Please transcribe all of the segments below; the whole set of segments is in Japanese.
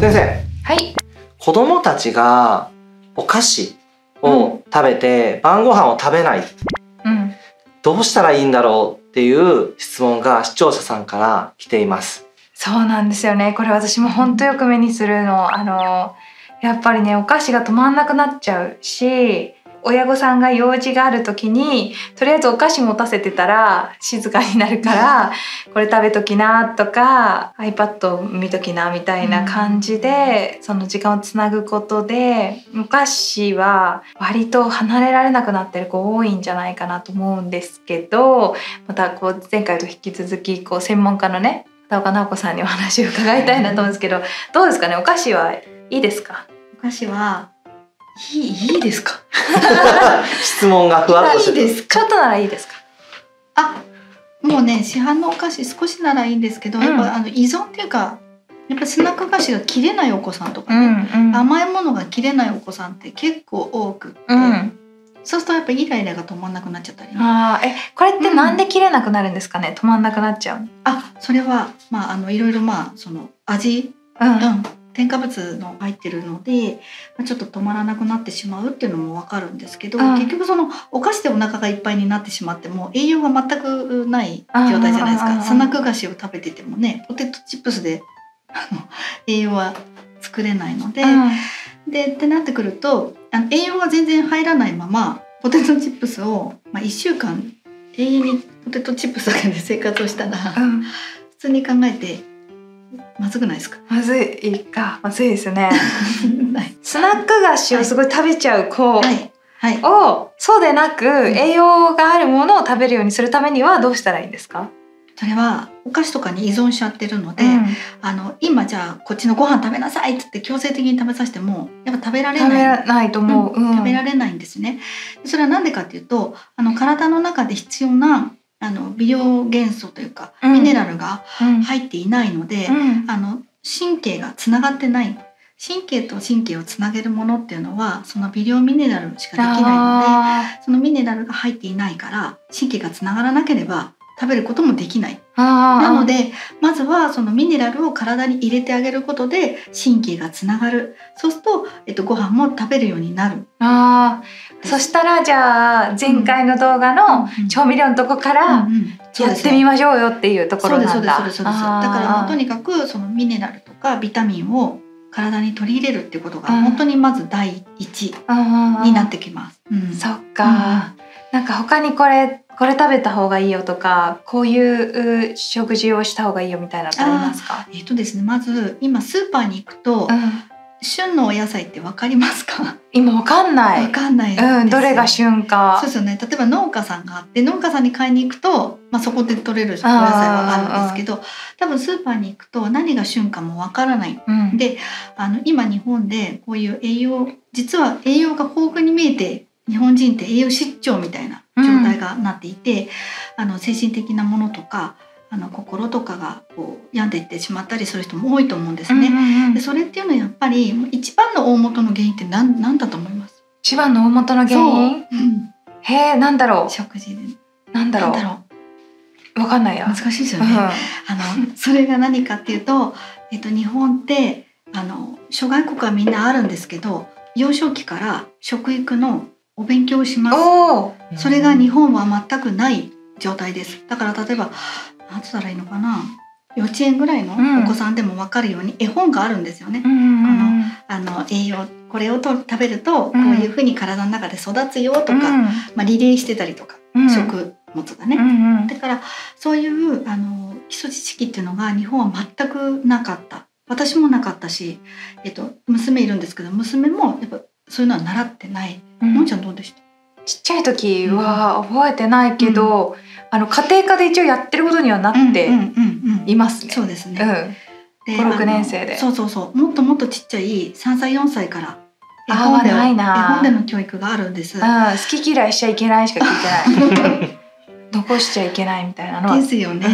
先生。はい。子供たちがお菓子を食べて晩ご飯を食べない。うん。どうしたらいいんだろうっていう質問が視聴者さんから来ています。そうなんですよね。これ私も本当よく目にするの。あのやっぱりねお菓子が止まんなくなっちゃうし親御さんが用事がある時にとりあえずお菓子持たせてたら静かになるからこれ食べときなとか iPad 見ときなみたいな感じで、その時間をつなぐことでお菓子は割と離れられなくなってる子多いんじゃないかなと思うんですけどまたこう前回と引き続きこう専門家のね田岡直子さんにお話を伺いたいなと思うんですけどどうですかね？お菓子はいいですか？お菓子はいいいいですか？質問がふわっとしてる。いいですちょっとならいいですか？あもうね市販のお菓子少しならいいんですけど、うん。やっぱあの依存っていうかやっぱスナック菓子が切れないお子さんとかうね、んうん。甘いものが切れないお子さんって結構多くって、うん。そうするとやっぱイライラが止まんなくなっちゃったりね。あーえこれってなんで切れなくなるんですかね？止まんなくなっちゃうの？あそれはまああのいろいろまあその味？うん。うん、添加物の入ってるので、まあ、ちょっと止まらなくなってしまうっていうのもわかるんですけど、うん結局そのお菓子でお腹がいっぱいになってしまっても栄養が全くない状態じゃないですか。スナック菓子を食べててもねポテトチップスであの栄養は作れないので、でってなってくるとあの栄養が全然入らないままポテトチップスを、まあ、1週間永遠にポテトチップスだけで生活をしたらうんうん。普通に考えてまずくないですか？まずい。かまずいですね。は いスナック菓子をすごい食べちゃう子はい。はい。をそうでなく栄養があるものを食べるようにするためにはどうしたらいいんですか、それはお菓子とかに依存しちゃってるので、うん。あの今じゃあこっちのご飯食べなさいって言って強制的に食べさせてもやっぱ食べられない。らないと思う、うん。食べられないんですね。それは何でかっていうとあの体の中で必要なあの微量元素というか、うん。ミネラルがうん。入っていないので、うん。あの神経がつながってない。神経と神経をつなげるものっていうのはその微量ミネラルしかできないのであそのミネラルが入っていないから神経がつながらなければ食べることもできない。なのでまずはそのミネラルを体に入れてあげることで神経がつながる。そうすると、えっと、ご飯も食べるようになる。あー。そしたらじゃあ前回の動画のうん調味料のとこからうんうん。やってみましょうよっていうところそうですそなうんですそうですそうです。だだからとにかくそのミネラルとかビタミンを体に取り入れるっていうことがうん本当にまず第一うんになってきます。うん。そっか、なんか他にこれこれ食べた方がいいよとかこういうう食事をした方がいいよみたいなのってありますか？えっとですねまず今スーパーに行くとうん。旬のお野菜ってわかりますか？今わかんない。わかんないうん、どれが旬か。そうですよね。例えば農家さんがあって農家さんに買いに行くと、まあ、そこで取れるお野菜はあるんですけど多分スーパーに行くと何が旬かもわからない。うん、であの今日本でこういう栄養実は栄養が豊富に見えて日本人って栄養失調みたいな状態がなっていて、あの精神的なものとかあの心とかがこう病んでいってしまったりする人も多いと思うんですね。うんうんうん。でそれっていうのはやっぱり一番の大元の原因って何何だと思います？一番の大元の原因？そう、うん。へえなんだろ食事で。うなんだろう？だろわかんないうや。難しいですよね。うん。あのそれが何かっていうと、えっと、日本ってあの諸外国はみんなあるんですけど幼少期から食育のお勉強をします。それが日本は全くない状態です。だから例えば何つったらいいのかな。幼稚園ぐらいのうん。お子さんでも分かるように絵本があるんですよね。うんうんうんあの栄養これをと食べるとこういうふうに体の中で育つよとか、うん。まあ、リレーしてたりとか、うん。食物がね。うんうん。だからそういうあの基礎知識っていうのが日本は全くなかった。私もなかったし、えっと、娘いるんですけど娘もやっぱそういうのは習ってない、うん。のんちゃんどうでした？ちっちゃい時は覚えてないけど、あの家庭科で一応やってることにはなってうんうんうんいますね。そうですね、うん。で5 6あの年生で。そうそうそう。もっともっとちっちゃい3歳4歳から絵あ本でーないな。絵本での教育があるんです。うん、好き嫌いしちゃいけないしか聞いてない。残しちゃいけないみたいなのは。ですよね。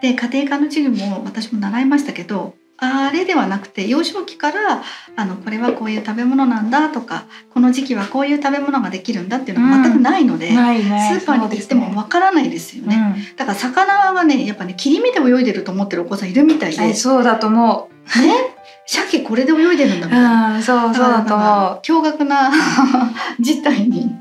で家庭科の授業も私も習いましたけどあれではなくて幼少期からあのこれはこういう食べ物なんだとかこの時期はこういう食べ物ができるんだっていうのが全くないので、うん、ね。スーパーに行ってもわからないですよね。ね。だから魚はねやっぱね切り身で泳いでると思ってるお子さんいるみたいで、うん、そうだと思ね？鮭鮭これで泳いでるんだみたいな。うんそうそうだと思驚愕な 事態に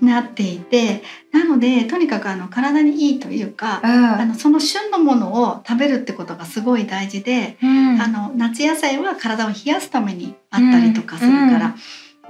なっていてなのでとにかくあの体にいいというか、う。あのその旬のものを食べるってことがすごい大事で、うん。あの夏野菜は体を冷やすためにあったりとかするから、うん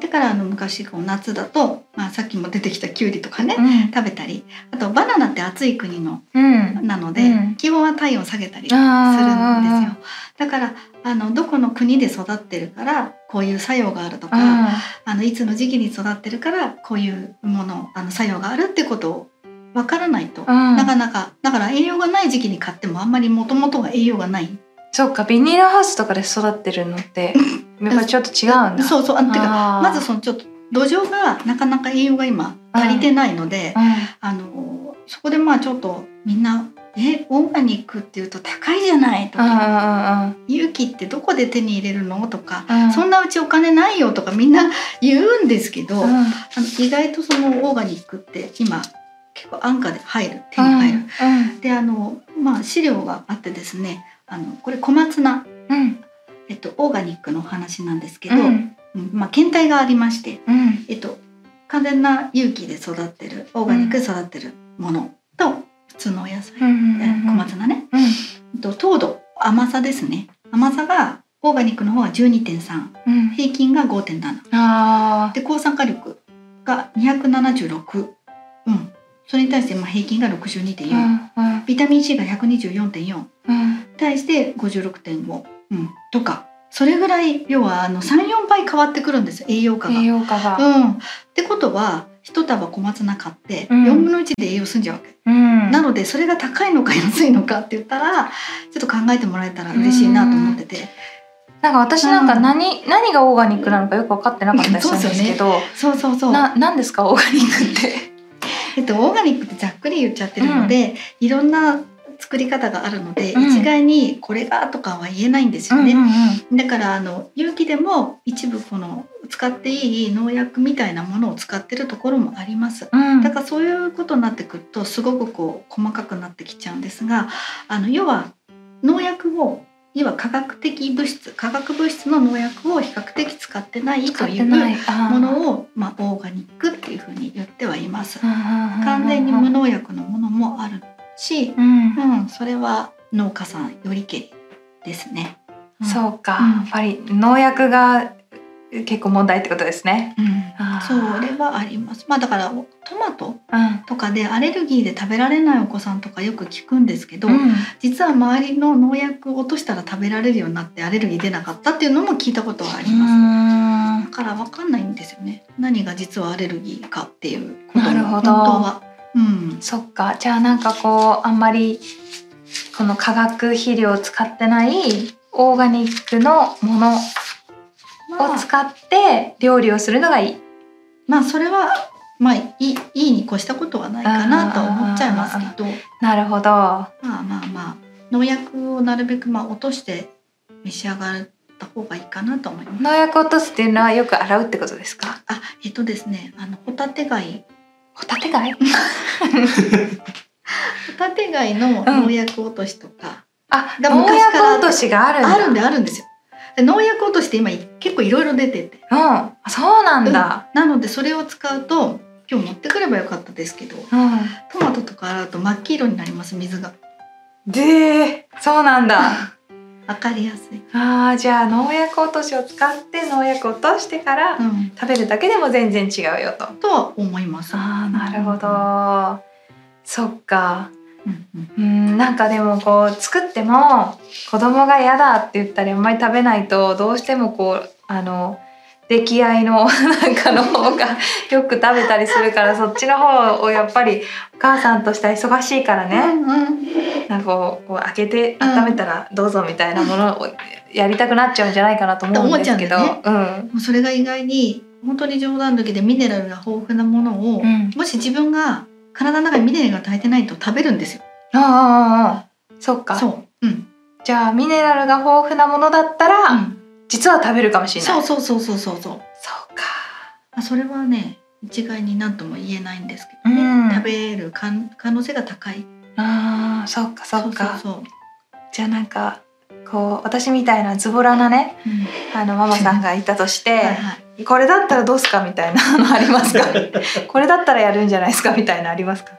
だからあの昔こう夏だと、まあ、さっきも出てきたきゅうりとかね、うん食べたりあとバナナって暑い国のうん。なので、うん気温は体温下げたりするんですあよ。だからあのどこの国で育ってるからこういう作用があるとか、うんあのいつの時期に育ってるからこういうものあの作用があるってことをわからないと、うんなかなかだから栄養がない時期に買ってもあんまりもともとが栄養がない。そっかビニールハウスとかで育ってるのって やっぱりちょっと違うんだ。そうそうあのてかまずそのちょっと土壌がなかなか栄養が今足りてないので、うん。あのそこでまあちょっとみんな「えオーガニックっていうと高いじゃない」とうんうんかうん「勇気ってどこで手に入れるの?」とか、うん。そんなうちお金ないよ」とかみんな言うんですけど、うん。あの意外とそのオーガニックって今結構安価で入る手に入る。うん。であのまあ資料があってですねあのこれ小松菜、うんえっと、オーガニックのお話なんですけど、うん。うんまあ、検体がありまして、うん。えっと、完全な有機で育ってるオーガニックで育ってるものと普通のお野菜、うんえ小松菜ね、うん。えっと、糖度甘さですね。甘さがオーガニックの方は12.3うん。平均が5.7あで抗酸化力が276、うん、それに対してまあ平均が62.4、ーうんうん。ビタミン C が124.4うん。対して56.5、うん、とかそれぐらい要はあの34倍変わってくるんですよ栄養価が。栄養価が。うん、ってことは一束小松菜買ってうん。4分の1で栄養済んじゃうわけ、うん。なのでそれが高いのか安いのかって言ったらちょっと考えてもらえたら嬉しいなと思ってて、なんか私なんか何、何がオーガニックなのかよく分かってなかったりするんですけど、そうそうそうな何ですかオーガニックって。えっと、オーガニックってざっくり言っちゃってるので、いろんな作り方があるので、うん。一概にこれがとかは言えないんですよね。うんうんだからあの有機でも一部この使っていい農薬みたいなものを使ってるところもあります。うん。だからそういうことになってくるとすごくこう細かくなってきちゃうんですがあの要は農薬を要は化学的物質化学物質の農薬を比較的使ってない使とい。うもをのを、まあ、オーガニックっていうふうに言ってはいます。完完全に無農薬のものもあるし、うんうん、それは農家さんよりけりですね。うんそうか、うんやっぱり農薬が結構問題ってことですね。うんそれはあります。まあだからトマトうんとかでアレルギーで食べられないお子さんとかよく聞くんですけど、うん実は周りの農薬を落としたら食べられるようになってアレルギー出なかったっていうのも聞いたことはあります。だからわかんないんですよね。何が実はアレルギーかっていうことも本当は。うん。そっかじゃあなんかこうあんまりこの化学肥料を使ってないオーガニックのものまあ、を使って料理をするのがいい。まあそれはまあいいいいに越したことはないかなとは思っちゃいますけど、なるほど。まあまあまあ農薬をなるべくまあ落として召し上がった方がいいかなと思います。農薬を落とすっていうのはよく洗うってことですか？あ、えっとですね、あのホタテ貝、ホタテ貝？ホタテ貝の農薬落としとか、あ、が農薬落としがあるんだ。あるんであるんですよ。で農薬落としって今結構いろいろ出てて、うん、あそうなんだ。なのでそれを使うと今日持ってくればよかったですけど、うん。トマトとか洗うと真っ黄色になります水が。で、そうなんだ。わかりやすい。ああ、じゃあ農薬落としを使って農薬落としてからうん。食べるだけでも全然違うよと。とは思います。ああ、なるほど。そっか。うんうん。うん、なんかでもこう作っても子供が嫌だって言ったりあんまり食べないとどうしてもこうあの出来合いの なんかの方がよく食べたりするからそっちの方をやっぱりお母さんとしては忙しいからね、うんうん。なんかこう開けて温めたらどうぞみたいなものをやりたくなっちゃうんじゃないかなと思うんですけど。思っちうんもうそれが意外に本当に冗談抜きでミネラルが豊富なものを、うんもし自分が体の中にミネラルが足りてないと食べるんですよ。ああそっかそう。うん。じゃあミネラルが豊富なものだったら、うん実は食べるかもしれない。そうそうそうそうそうそう。そうか。あそれはね一概に何とも言えないんですけどね、うん。食べる可可能性が高い。あーそっかそうそうじゃあなんかここう私みたいなズボラなねうん。あのママさんがいたとして、はいはい。これだったらどうすかみたいなのありますか？これだったらやるんじゃないですかみたいなありますか？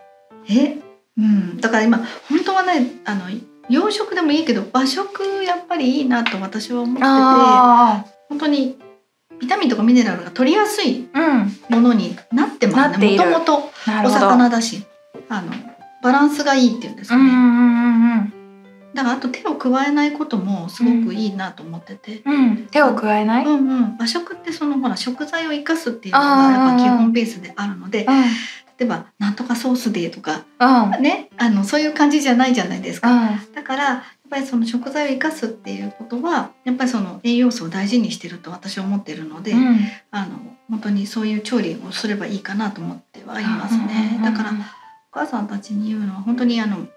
え、うん、だから今本当はねあの洋食でもいいけど和食やっぱりいいなと私は思っててあ本当にビタミンとかミネラルが取りやすいものになってますね。もともとお魚だしあのバランスがいいっていうんですかね、だからあと手を加えないこともすごくいいなと思ってて、うん。うん。手を加えない、うんうん、和食ってそのほら食材を生かすっていうのがやっぱ基本ベースであるのでうん例えば「なんとかソースで」とかうんねあのそういう感じじゃないじゃないですか。うんだからやっぱりその食材を生かすっていうことはやっぱりその栄養素を大事にしてると私は思ってるので、うんあの本当にそういう調理をすればいいかなと思ってはいますね。だからお母さんたちに言うのは本当にあの、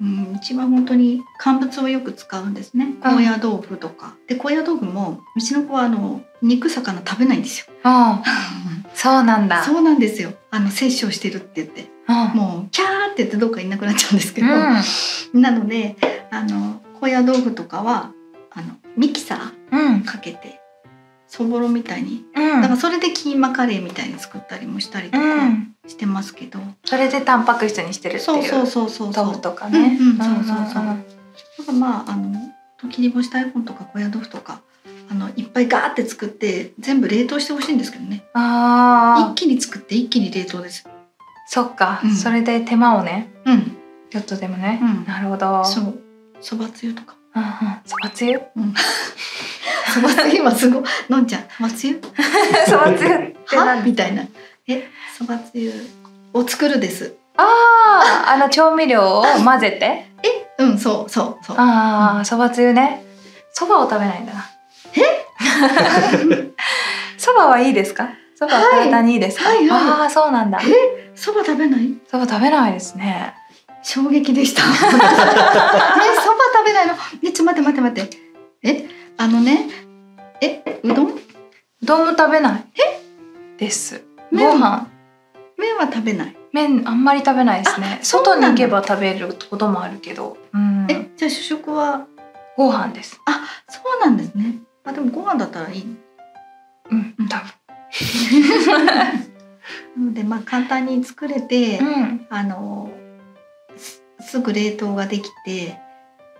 うん、一番本当に乾物をよく使うんですね。高野豆腐とか。で高野豆腐もうちの子はあの肉魚食べないんですよ。うんそうなんだ。そうなんですよ。あの摂取をしてるって言って。うんもうキャーって言ってどっかいなくなっちゃうんですけど、うん。なのであの高野豆腐とかはあのミキサうん。ーかけてそぼろみたいに。うん。だからそれでキーマカレーみたいに作ったりもしたりとうかん。してますけど、それでタンパク質にしてるってそうそういうそうそうそう。豆腐とかね。うんうんそうそうそううん。だからまああの切り干し大根とか高野豆腐とかあのいっぱいガーって作って全部冷凍してほしいんですけどね。ああ一気に作って一気に冷凍です。そっか、うん。それで手間をね。うん。ちょっとでもね、うん。なるほど。そう。そばつゆとか。うんうん。そばつゆ？そばつゆ今すごい。のんちゃんそばつゆ？そばつゆっては？何みたいな。えそばつゆを作るです。あああの調味料を混ぜて？うんそうそうそう。ああそばつゆね。そばを食べないんだな。え？そばはいいですか？そばは体にいいですか、はいはいはい。ああそうなんだ。そば食べない？そば食べないですね。衝撃でした。えそば食べないの？えちょ待って待って待って。え？あのねえうどん？うどんも食べない。です。ご麺飯。麺は食べない？麺あんまり食べないですね。外に行けば食べることもあるけど。うん。えじゃあ主食は？ご飯です。そうなんですね。あでもご飯だったらいい。うん。多分。なのでまあ簡単に作れて、うん。あのすすぐ冷凍ができて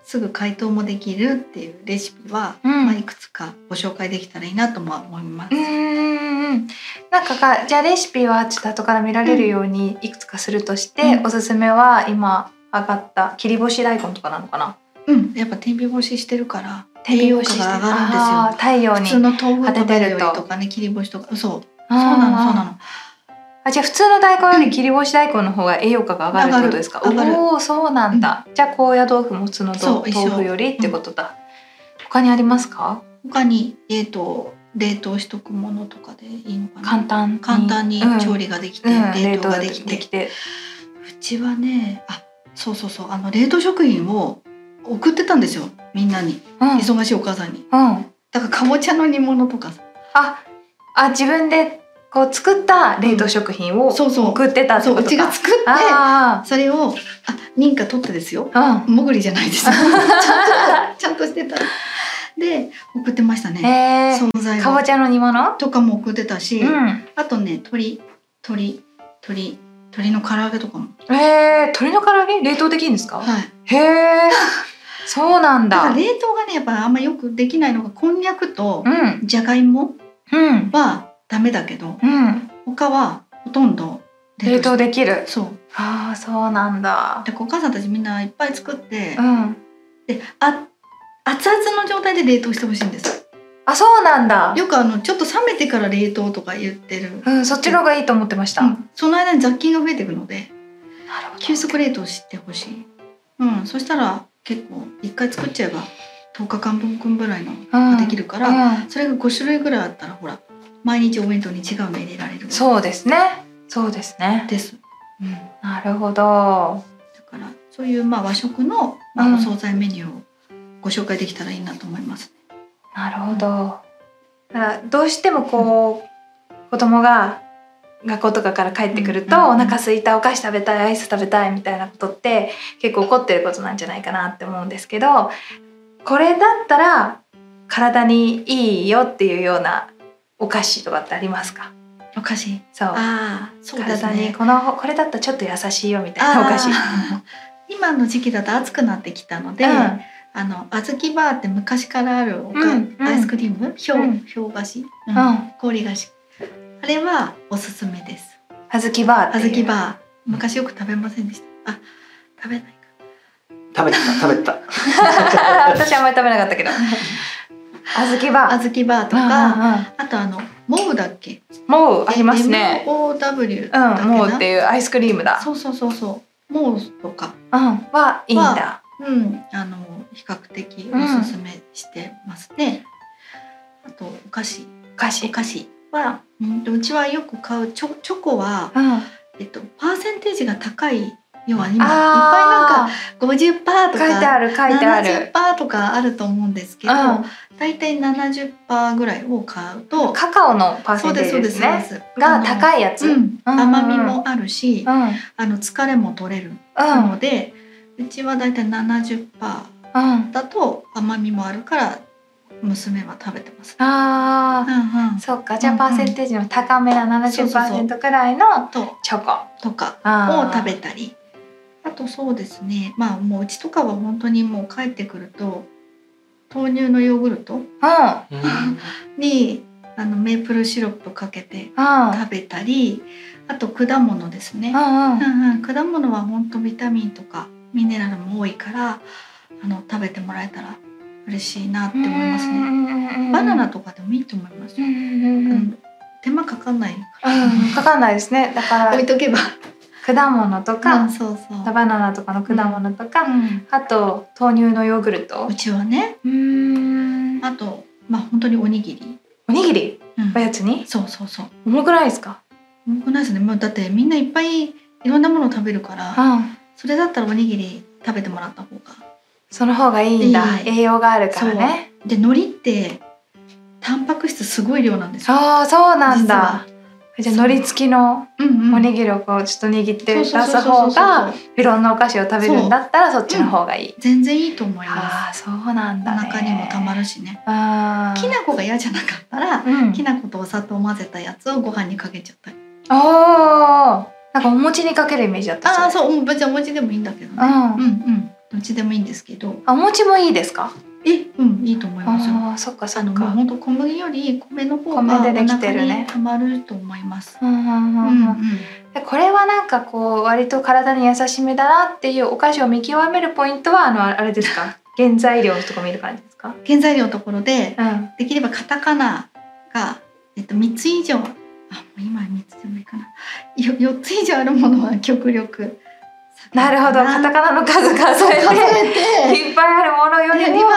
すぐ解凍もできるっていうレシピは、うん。まあ、いくつかご紹介できたらいいなとも思います。うーんなんかかじゃあレシピはちょっと後から見られるようにいくつかするとして、うん。おすすめは今上がった切り干し大根とかなのかな？うん、やっぱ天日干ししてるから天日干しして栄養価が上がるんですよ。太陽に普通の豆腐食べると。とかね切り干しとか。そう。そうなのそうなのあじゃあ普通の大根より切り干し大根の方が栄養価が上がるってことですか？おおそうなんだ、じゃあ高野豆腐も普通の豆腐よりってこと？だ、他にありますか？他にえっ、と冷凍しとくものとかでいいのかな？簡単に。簡単にうん。調理ができて、うん冷凍ができて,、冷凍でうちはねあそうそうそう。あの冷凍食品を送ってたんですよ。みんなに。うん。忙しいお母さんに。うん。だからかぼちゃの煮物とかさ。ああ自分でこう作った冷凍食品をそうそう。送ってたってそううことかちが作ってあそれをあ認可取ってですよ。あもぐりじゃないです。よ ちゃんとちゃんとしてた。で送ってましたうんね。へえ。惣菜をかぼちゃの煮物？とかも送ってたし、うん。あとね鶏鶏鶏鶏の唐揚げとかも。へえ鶏の唐揚げ？冷凍できるんですか？はい。へえ。そうなんだ。冷凍がねやっぱあんまよくできないのがこんにゃくとうん。じゃがいもうん。はダメだけどうん。他はほとんど冷凍でできる。そう。ああそうなんだ。でお母さんたちみんないっぱい作って、うん。であ熱々の状態で冷凍してほしいんです。あそうなんだ。よくあのちょっと冷めてから冷凍とか言ってる、うんそっちの方がいいと思ってました、うん。その間に雑菌が増えていくのでなるほど。急速冷凍してほしい。うんそしたら結構一回作っちゃえば10日間分ぐらいのうんができるから、うん。それが5種類ぐらいあったらほら毎日お弁当に違うの入れられる。そうですね。そうですね。です、うん、だなるほど。からそういうまあ和食の、まあ、惣菜メニューをご紹介できたらいいなと思います、なるほど。だからどうしてもこう子供が学校とかから帰ってくると、うんうんお腹空いたお菓子食べたいアイス食べたいみたいなことって結構起こってることなんじゃないかなって思うんですけどこれだったら体にいいよっていうようなお菓子とかってありますか？お菓子。そう。ああそうです体にねこのこれだったらちょっと優しいよみたいなお菓子。今の時期だと暑くなってきたので、うん。あの小豆バーって昔からあるおか、うんうん。アイスクリーム？氷,、うん氷菓子、うん。うん。氷菓子。あれはおすすめです。小豆バーっていう。小豆バー。昔よく食べませんでした？あ食べないか。食べてた食べてた。私あんまり食べなかったけど小豆バー。小豆バーとうんか、あとあのモウだっけ？もうありますね。けな？うんもうっていうアイスクリームだ。そうそうそうそう。モウとか。うんはいいんだ。うんあの比較的おすすめしてますね、あとお菓子。おお菓子。菓子は、うんと、うちはよく買う。チョチョコは、うん。えっと、パーセンテージが高い要は今いっぱいなんあか50%とー書いてあかる書いてある。70%とかあると思うんですけど、うん。だいたい70%ぐらいを買うとカカオのパーセンテージですね。がい、高いやつ、甘みもあるし、あの疲れも取れるうんので、うちはだいたい70%うんだと甘みもあるから娘は食べてます。あうんうん。ー、そっか。じゃあパーセンテージの高めなそうそうそう70%くらいのとチョコ。とかあー。を食べたりあとそうですね。まあもううちとかは本当にもう帰ってくると豆乳のヨーグルトうん にあのメープルシロップかけてうん食べたりあと果物ですね、うんうん。果物は本当ビタミンとかミネラルも多いからあの食べてもらえたら嬉しいなって思いますね。ねバナナとかでもいいと思いますよ。うん手間かかんないうん。かかんないですね。だから。置いとけば。果物とうかん、そうそう。バナナとかの果物とか、うん。あと豆乳のヨーグルト。うちはね、うん。あとまあ本当におにぎり。おにぎり？うん。おやつに？そうそうそう。重くないですか？重くないですね。もうだってみんないっぱいいろんなものを食べるから、うん。それだったらおにぎり食べてもらった方が。その方がいいんだ。栄養があるからね。で海苔ってタンパク質すごい量なんですよ。ああそうなんだじゃあ海苔付きのうんおにぎりをこうちょっと握って出す方がいろんなお菓子を食べるんだったらそっちの方がいい、全然いいと思いまああそうなんす。おだね。腹にもたまるしね。きな粉が嫌じゃなかったら、うん。きな粉とお砂糖を混ぜたやつをご飯にかけちゃったり。あー。なんかお餅にかけるイメージだったああそう、うん別にお餅でもいいんだけどね。うん。うんうん。どっちでもいいんですけど。あお餅もいいですか？え、うんいいと思いますよ。あーそっかそあっか本当小麦より米の方が米でできまると思います。うんうんううんんうんうん。でこれはなんかこう割と体に優しめだなっていうお菓子を見極めるポイントはあのあれですか？原材料とか見る感じですか？原材料のところでうんできればカタカナがえっと三つ以上、あもう今三つでもいいかな。よ四つ以上あるものは極力なるほどカタカナの数数え数て。いっぱいあるものよりも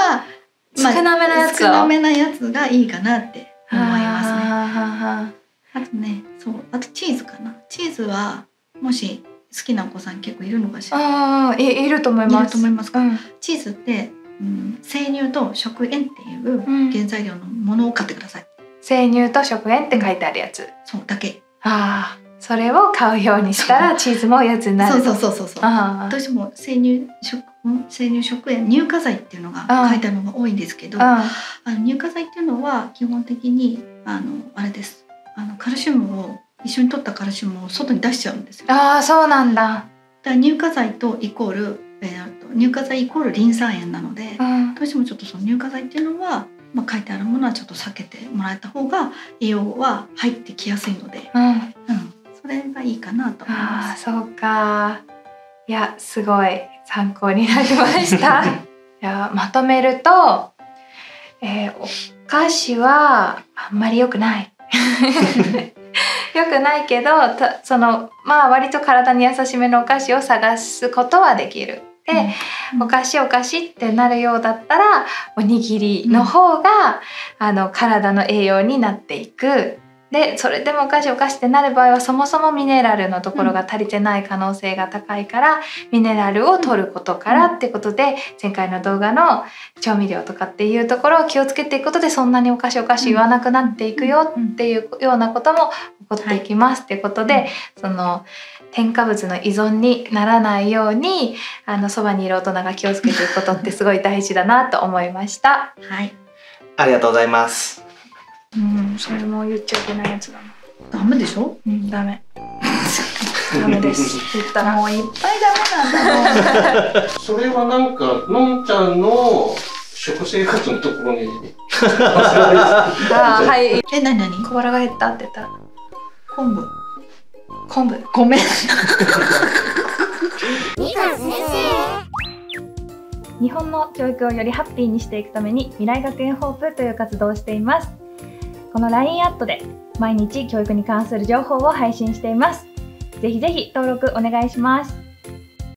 少なめなやつを少なめなやつがいいかなって思いますね。ああとね、そう、あとチーズかな。チーズはもし好きなお子さん結構いるのかしーら。あーいいると思いますと思いますか？うんチーズって、うん、生乳と食塩っていううん原材料のものを買ってください。生乳と食塩って書いてあるやつそうだけ。ああそれを買うようにしたらチーズもおやつになる。そうそうそうそうそう。あどうしても生乳食ん生乳食塩乳化剤っていうのがうん書いてあるのが多いんですけど、ああ。の乳化剤っていうのは基本的にあのあれです。あのカルシウムを一緒に取ったカルシウムを外に出しちゃうんですよ。あーそうなんだ。ら乳化剤とイコール、えーと乳化剤イコールリン酸塩なので、うん。どうしてもちょっとその乳化剤っていうのは、まあ、書いてあるものはちょっと避けてもらえた方が栄養は入ってきやすいので、うん。うん、それがいいかなと思いあます。あそうか。いやすごい参考になりました。いやまとめると、えーお菓子はあんまり良くない。良くないけどたそのまあ割と体に優しめのお菓子を探すことはできる。で、うん。お菓子お菓子ってなるようだったらおにぎりの方が、あの体の栄養になっていくでそれでもお菓子お菓子ってなる場合はそもそもミネラルのところが足りてない可能性が高いから、ミネラルを取ることからってことで前回の動画の調味料とかっていうところを気をつけていくことでそんなにお菓子お菓子言わなくなっていくよっていうようなことも起こっていきますっていうことで、その添加物の依存にならないようにあのそばにいる大人が気をつけていくことってすごい大事だなと思いました。はい。ありがとうございますうん、それも言っちゃいけないやつだな。ダメでしょ？うん、ダメ。ダメです。言ったら。もういっぱいダメなんだもん それはなんかのんちゃんの食生活のところに あーはい。えなになに小腹が減ったって言ったら。昆布昆布。ごめん日本の教育をよりハッピーにしていくために未来学園ホープという活動をしていますこの LINE アットで毎日教育に関する情報を配信しています。ぜひぜひ登録お願いします。